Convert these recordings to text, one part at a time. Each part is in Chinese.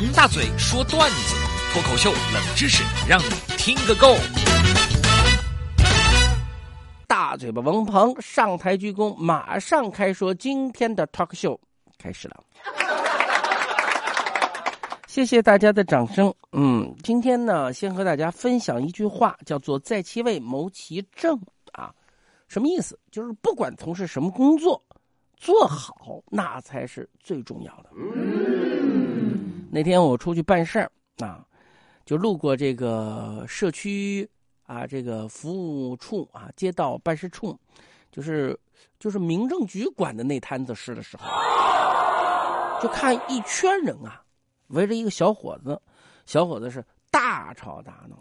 王大嘴说段子，脱口秀冷知识，让你听个够。大嘴巴王鹏上台鞠躬，马上开说今天的 talk show 开始了。谢谢大家的掌声。嗯，今天呢，先和大家分享一句话，叫做“在其位谋其政”啊，什么意思？就是不管从事什么工作，做好那才是最重要的。那天我出去办事儿啊，就路过这个社区啊，这个服务处啊，街道办事处，就是就是民政局管的那摊子事的时候，就看一圈人啊。围着一个小伙子，小伙子是大吵大闹，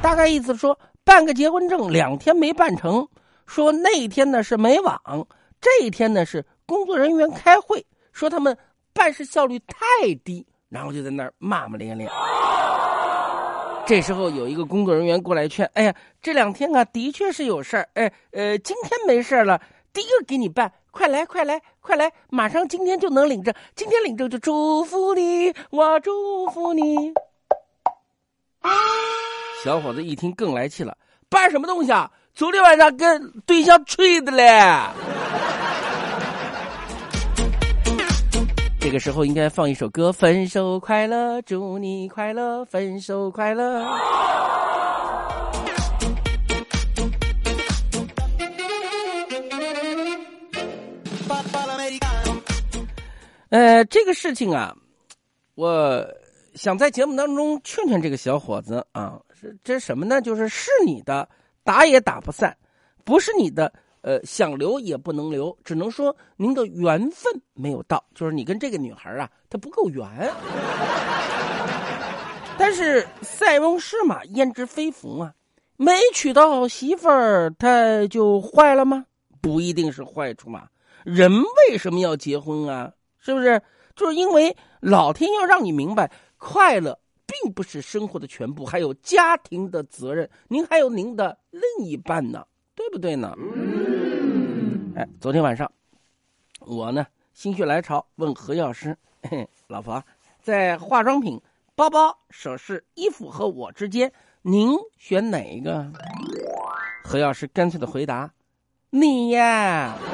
大概意思说办个结婚证两天没办成，说那天呢是没网，这一天呢是工作人员开会，说他们办事效率太低，然后就在那儿骂骂咧咧。这时候有一个工作人员过来劝：“哎呀，这两天啊的确是有事儿，哎呃，今天没事了，第一个给你办。”快来，快来，快来！马上今天就能领证，今天领证就祝福你，我祝福你。小伙子一听更来气了，办什么东西啊？昨天晚上跟对象吹的嘞。这个时候应该放一首歌：分手快乐，祝你快乐，分手快乐。呃，这个事情啊，我想在节目当中劝劝这个小伙子啊，是这什么呢？就是是你的打也打不散，不是你的呃想留也不能留，只能说您的缘分没有到，就是你跟这个女孩啊，她不够缘。但是塞翁失马焉知非福啊，没娶到媳妇儿，他就坏了吗？不一定是坏处嘛。人为什么要结婚啊？是不是？就是因为老天要让你明白，快乐并不是生活的全部，还有家庭的责任。您还有您的另一半呢，对不对呢？哎，昨天晚上，我呢心血来潮问何药师：“老婆，在化妆品、包包、首饰、衣服和我之间，您选哪一个？”何药师干脆的回答：“你呀。”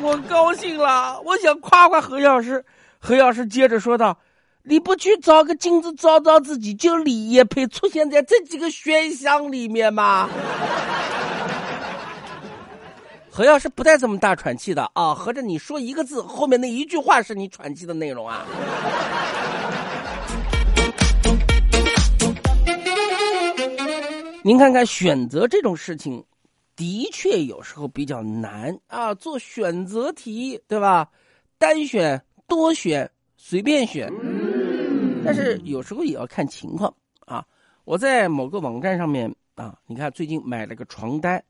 我高兴了，我想夸夸何药师。何药师接着说道：“你不去找个镜子照照自己，就你也配出现在这几个选项里面吗？”何要是不带这么大喘气的啊！合着你说一个字，后面那一句话是你喘气的内容啊？您看看，选择这种事情。的确，有时候比较难啊，做选择题，对吧？单选、多选、随便选，但是有时候也要看情况啊。我在某个网站上面啊，你看最近买了个床单，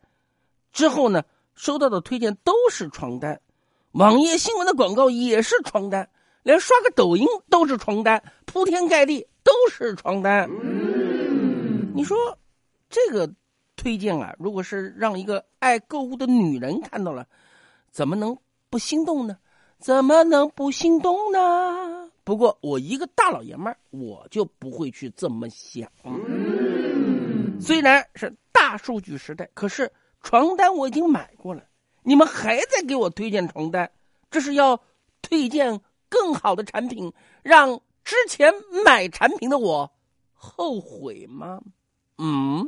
之后呢，收到的推荐都是床单，网页新闻的广告也是床单，连刷个抖音都是床单，铺天盖地都是床单。你说这个？推荐啊！如果是让一个爱购物的女人看到了，怎么能不心动呢？怎么能不心动呢？不过我一个大老爷们儿，我就不会去这么想。虽然是大数据时代，可是床单我已经买过了，你们还在给我推荐床单，这是要推荐更好的产品，让之前买产品的我后悔吗？嗯。